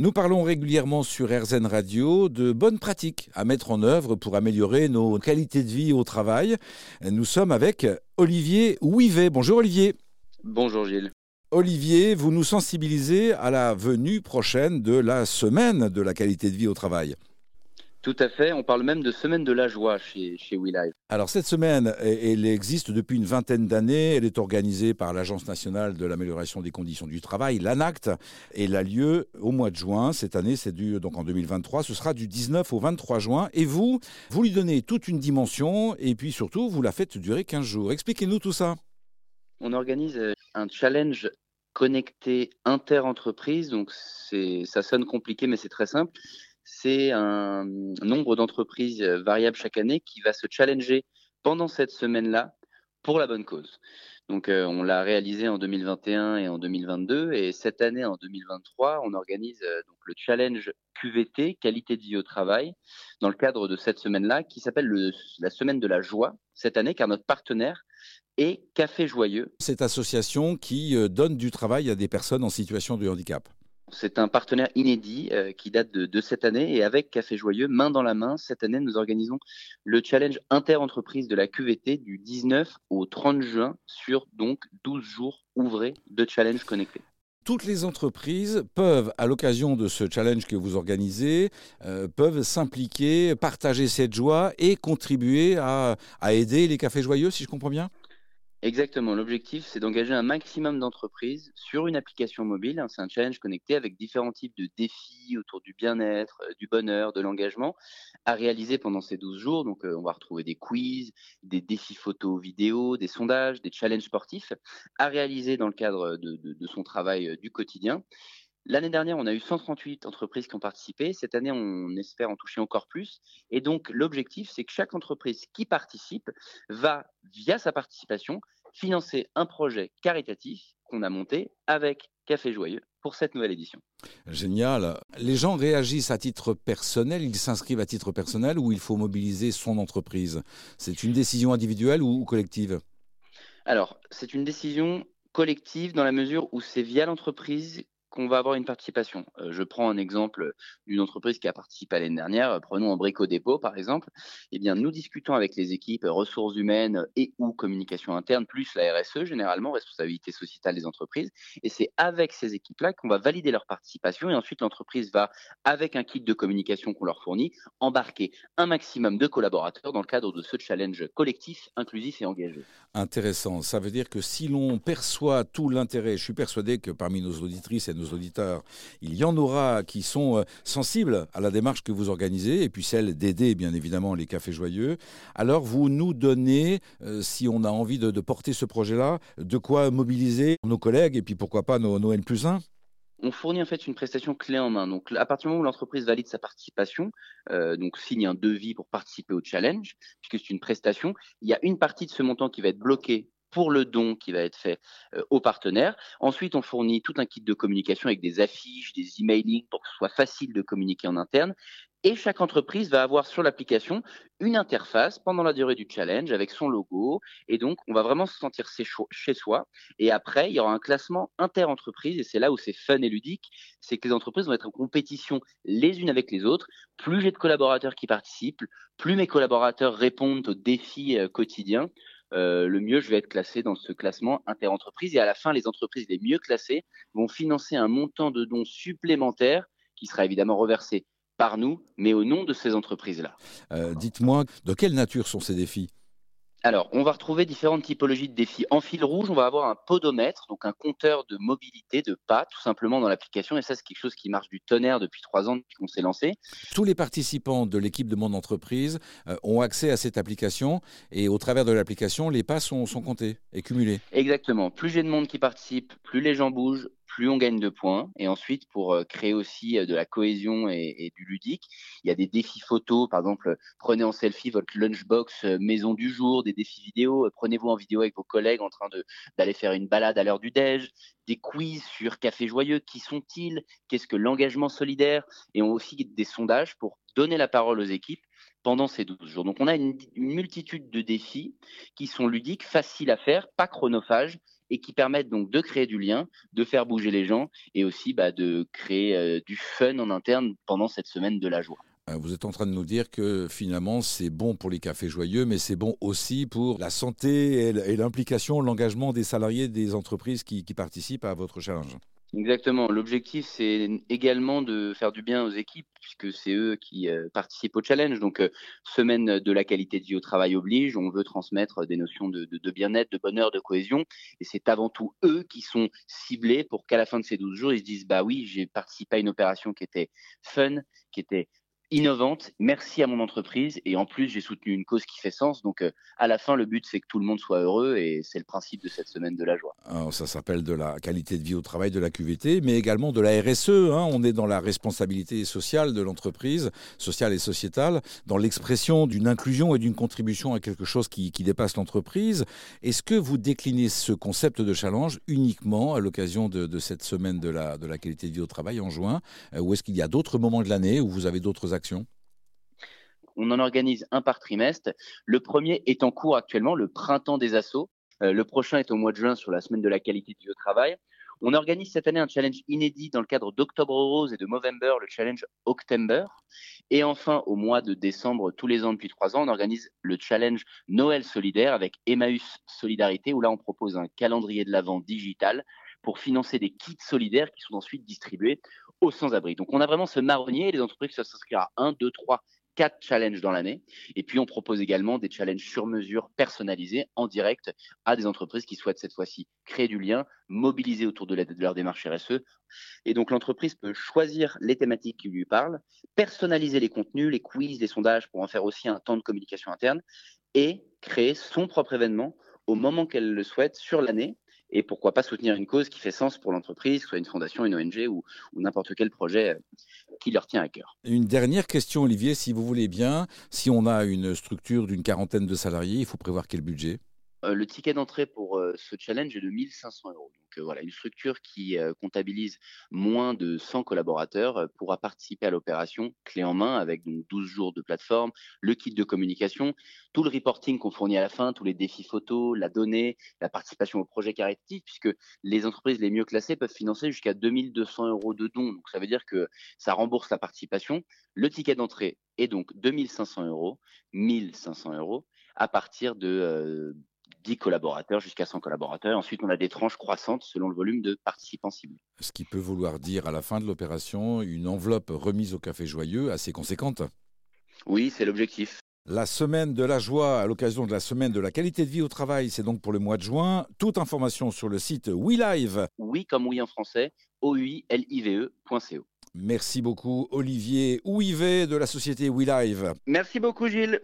Nous parlons régulièrement sur RZN Radio de bonnes pratiques à mettre en œuvre pour améliorer nos qualités de vie au travail. Nous sommes avec Olivier Ouivet. Bonjour Olivier. Bonjour Gilles. Olivier, vous nous sensibilisez à la venue prochaine de la semaine de la qualité de vie au travail. Tout à fait, on parle même de semaine de la joie chez, chez WeLive. Alors cette semaine, elle existe depuis une vingtaine d'années, elle est organisée par l'Agence nationale de l'amélioration des conditions du travail, l'ANACT, et elle a lieu au mois de juin. Cette année, c'est du, donc en 2023, ce sera du 19 au 23 juin. Et vous, vous lui donnez toute une dimension, et puis surtout, vous la faites durer 15 jours. Expliquez-nous tout ça. On organise euh, un challenge connecté inter-entreprise, donc ça sonne compliqué, mais c'est très simple c'est un nombre d'entreprises euh, variable chaque année qui va se challenger pendant cette semaine-là pour la bonne cause. Donc, euh, on l'a réalisé en 2021 et en 2022. Et cette année, en 2023, on organise euh, donc le challenge QVT, qualité de vie au travail, dans le cadre de cette semaine-là, qui s'appelle la semaine de la joie cette année, car notre partenaire est Café Joyeux. Cette association qui donne du travail à des personnes en situation de handicap. C'est un partenaire inédit euh, qui date de, cette année et avec Café Joyeux, main dans la main, cette année, nous organisons le challenge inter-entreprise de la QVT du 19 au 30 juin sur donc 12 jours ouvrés de challenge connecté. Toutes les entreprises peuvent, à l'occasion de ce challenge que vous organisez, euh, peuvent s'impliquer, partager cette joie et contribuer à aider les cafés joyeux, si je comprends bien? Exactement. L'objectif, c'est d'engager un maximum d'entreprises sur une application mobile. C'est un challenge connecté avec différents types de défis autour du bien-être, euh, du bonheur, de l'engagement à réaliser pendant ces 12 jours. Donc, euh, on va retrouver des quiz, des défis photos, vidéos, des sondages, des challenges sportifs à réaliser dans le cadre de, son travail euh, du quotidien. L'année dernière, on a eu 138 entreprises qui ont participé. Cette année, on espère en toucher encore plus. Et donc, l'objectif, c'est que chaque entreprise qui participe va, via sa participation, financer un projet caritatif qu'on a monté avec Café Joyeux pour cette nouvelle édition. Génial. Les gens réagissent à titre personnel, ils s'inscrivent à titre personnel ou il faut mobiliser son entreprise? C'est une décision individuelle ou collective? Alors, c'est une décision collective dans la mesure où c'est via l'entreprise qu'on va avoir une participation. Euh, je prends un exemple d'une entreprise qui a participé l'année dernière. Euh, prenons un Brico Dépôt, par exemple. Eh bien, nous discutons avec les équipes ressources humaines et ou communication interne, plus la RSE, généralement, responsabilité sociétale des entreprises. Et c'est avec ces équipes-là qu'on va valider leur participation. Et ensuite, l'entreprise va, avec un kit de communication qu'on leur fournit, embarquer un maximum de collaborateurs dans le cadre de ce challenge collectif, inclusif et engagé. Intéressant. Ça veut dire que si l'on perçoit tout l'intérêt, je suis persuadé que parmi nos auditrices et nos auditeurs, il y en aura qui sont euh, sensibles à la démarche que vous organisez, et puis celle d'aider bien évidemment les cafés joyeux. Alors vous nous donnez, euh, si on a envie de, porter ce projet-là, de quoi mobiliser nos collègues et puis pourquoi pas nos, nos N plus 1 on fournit en fait une prestation clé en main. Donc, à partir du moment où l'entreprise valide sa participation, euh, donc signe un devis pour participer au challenge, puisque c'est une prestation, il y a une partie de ce montant qui va être bloquée pour le don qui va être fait aux partenaires. Ensuite, on fournit tout un kit de communication avec des affiches, des emailing pour que ce soit facile de communiquer en interne. Et chaque entreprise va avoir sur l'application une interface pendant la durée du challenge avec son logo. Et donc, on va vraiment se sentir chez soi. Et après, il y aura un classement inter-entreprise. Et c'est là où c'est fun et ludique. C'est que les entreprises vont être en compétition les unes avec les autres. Plus j'ai de collaborateurs qui participent, plus mes collaborateurs répondent aux défis quotidiens, le mieux je vais être classé dans ce classement inter-entreprise. Et à la fin, les entreprises les mieux classées vont financer un montant de dons supplémentaire qui sera évidemment reversé par nous, mais au nom de ces entreprises-là. Euh, dites-moi, de quelle nature sont ces défis? Alors, on va retrouver différentes typologies de défis. En fil rouge, on va avoir un podomètre, donc un compteur de mobilité, de pas, tout simplement dans l'application. Et ça, c'est quelque chose qui marche du tonnerre depuis trois ans depuis qu'on s'est lancé. Tous les participants de l'équipe de mon entreprise euh, ont accès à cette application et au travers de l'application, les pas sont, sont comptés et cumulés. Exactement. Plus j'ai de monde qui participe, plus les gens bougent, plus on gagne de points. Et ensuite, pour euh, créer aussi euh, de la cohésion et, du ludique, il y a des défis photos. Par exemple, prenez en selfie votre lunchbox euh, maison du jour, des défis vidéo. Prenez-vous en vidéo avec vos collègues en train d'aller faire une balade à l'heure du déj. Des quiz sur Café Joyeux. Qui sont-ils? Qu'est-ce que l'engagement solidaire? Et on aussi des sondages pour donner la parole aux équipes pendant ces 12 jours. Donc on a une multitude de défis qui sont ludiques, faciles à faire, pas chronophages et qui permettent donc de créer du lien, de faire bouger les gens et aussi bah, de créer euh, du fun en interne pendant cette semaine de la joie. Euh, vous êtes en train de nous dire que finalement c'est bon pour les cafés joyeux, mais c'est bon aussi pour la santé et l'implication, l'engagement des salariés des entreprises qui, participent à votre challenge. Exactement. L'objectif, c'est également de faire du bien aux équipes, puisque c'est eux qui euh, participent au challenge. Donc, euh, semaine de la qualité de vie au travail oblige. On veut transmettre des notions de, de bien-être, de bonheur, de cohésion. Et c'est avant tout eux qui sont ciblés pour qu'à la fin de ces 12 jours, ils se disent, bah oui, j'ai participé à une opération qui était fun, qui était innovante. Merci à mon entreprise et en plus j'ai soutenu une cause qui fait sens. Donc euh, à la fin, le but c'est que tout le monde soit heureux et c'est le principe de cette semaine de la joie. Alors, ça s'appelle de la qualité de vie au travail de la QVT, mais également de la RSE. Hein. On est dans la responsabilité sociale de l'entreprise, sociale et sociétale, dans l'expression d'une inclusion et d'une contribution à quelque chose qui, dépasse l'entreprise. Est-ce que vous déclinez ce concept de challenge uniquement à l'occasion de, cette semaine de la, de la qualité de vie au travail en juin, euh, ou est-ce qu'il y a d'autres moments de l'année où vous avez d'autres on en organise un par trimestre. Le premier est en cours actuellement, le printemps des assauts. Euh, le prochain est au mois de juin sur la semaine de la qualité du travail. On organise cette année un challenge inédit dans le cadre d'Octobre Rose et de Movember, le challenge October. Et enfin, au mois de décembre, tous les ans depuis trois ans, on organise le challenge Noël solidaire avec Emmaüs Solidarité, où là, on propose un calendrier de l'Avent digital pour financer des kits solidaires qui sont ensuite distribués aux sans-abri. Donc on a vraiment ce marronnier, les entreprises peuvent s'inscrire à 1, 2, 3, 4 challenges dans l'année. Et puis on propose également des challenges sur mesure personnalisés en direct à des entreprises qui souhaitent cette fois-ci créer du lien, mobiliser autour de, de leur démarche RSE. Et donc l'entreprise peut choisir les thématiques qui lui parlent, personnaliser les contenus, les quiz, les sondages pour en faire aussi un temps de communication interne et créer son propre événement au moment qu'elle le souhaite sur l'année et pourquoi pas soutenir une cause qui fait sens pour l'entreprise, soit une fondation, une ONG ou, ou n'importe quel projet euh, qui leur tient à cœur. Une dernière question, Olivier, si vous voulez bien. Si on a une structure d'une quarantaine de salariés, il faut prévoir quel budget? Le ticket d'entrée pour euh, ce challenge est de 1500 euros. Donc voilà, une structure qui comptabilise moins de 100 collaborateurs pourra participer à l'opération clé en main avec donc 12 jours de plateforme, le kit de communication, tout le reporting qu'on fournit à la fin, tous les défis photos, la donnée, la participation au projet caritatif, puisque les entreprises les mieux classées peuvent financer jusqu'à 2200 euros de dons. Donc ça veut dire que ça rembourse la participation. Le ticket d'entrée est donc 2500 euros, 1500 euros à partir de 10 collaborateurs jusqu'à 100 collaborateurs. Ensuite, on a des tranches croissantes selon le volume de participants ciblés. Ce qui peut vouloir dire à la fin de l'opération une enveloppe remise au Café Joyeux assez conséquente. Oui, c'est l'objectif. La semaine de la joie à l'occasion de la semaine de la qualité de vie au travail, c'est donc pour le mois de juin. Toute information sur le site WeLive. Oui, comme oui en français, o i l i v e.co. Merci beaucoup Olivier Ouivet de la société WeLive. Merci beaucoup Gilles.